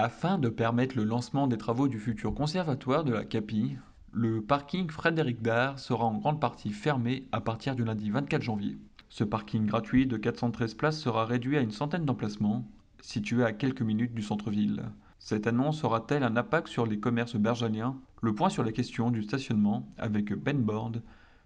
Afin de permettre le lancement des travaux du futur conservatoire de la CAPI, le parking Frédéric Dard sera en grande partie fermé à partir du lundi 24 janvier. Ce parking gratuit de 413 places sera réduit à une centaine d'emplacements, situés à quelques minutes du centre-ville. Cette annonce aura-t-elle un impact sur les commerces bergaliens? Le point sur la question du stationnement avec Ben Bord,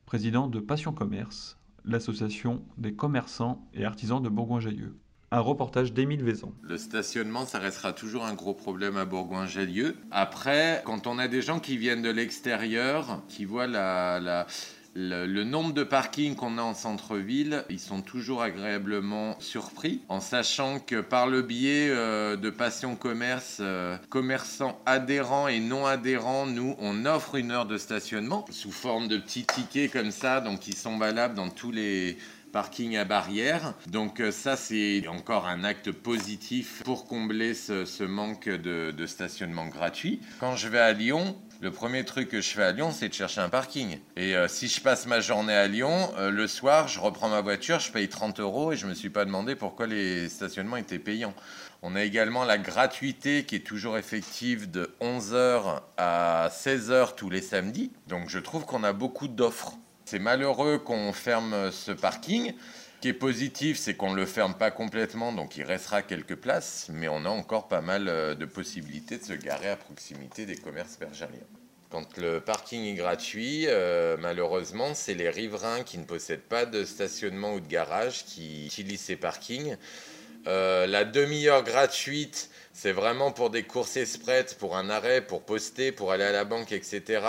président de Passion Commerce, l'association des commerçants et artisans de Bourgoin-Jallieu. Un reportage d'Émile Vaison. Le stationnement, ça restera toujours un gros problème à Bourgoin-Jallieu. Après, quand on a des gens qui viennent de l'extérieur, qui voient le, nombre de parkings qu'on a en centre-ville, ils sont toujours agréablement surpris, en sachant que par le biais euh, de Passion Commerce, euh, commerçants adhérents et non adhérents, nous, on offre une heure de stationnement sous forme de petits tickets comme ça, donc qui sont valables dans tous les parkings à barrière. Donc euh, ça, c'est encore un acte positif pour combler ce, manque de, de, stationnement gratuit. Quand je vais à Lyon, le premier truc que je fais à Lyon, c'est de chercher un parking. Et euh, si je passe ma journée à Lyon, euh, le soir, je reprends ma voiture, je paye 30 euros et je ne me suis pas demandé pourquoi les stationnements étaient payants. On a également la gratuité qui est toujours effective de 11h à 16h tous les samedis. Donc je trouve qu'on a beaucoup d'offres. C'est malheureux qu'on ferme ce parking qui est positif, c'est qu'on ne le ferme pas complètement, donc il restera quelques places, mais on a encore pas mal euh, de possibilités de se garer à proximité des commerces bergériens. Quand le parking est gratuit, euh, malheureusement, c'est les riverains qui ne possèdent pas de stationnement ou de garage qui utilisent ces parkings. Euh, la demi-heure gratuite, c'est vraiment pour des courses express, pour un arrêt, pour poster, pour aller à la banque, etc.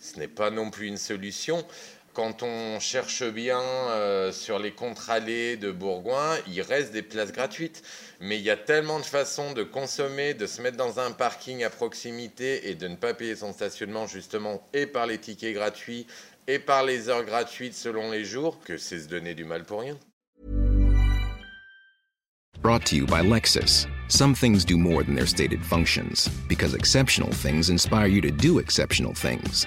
Ce n'est pas non plus une solution quand on cherche bien euh, sur les contre-allées de Bourgoin, il reste des places gratuites. Mais il y a tellement de façons de consommer, de se mettre dans un parking à proximité et de ne pas payer son stationnement justement et par les tickets gratuits et par les heures gratuites selon les jours que c'est se donner du mal pour rien. Brought to you by Lexus. Some things do more than their stated functions, because exceptional things inspire you to do exceptional things.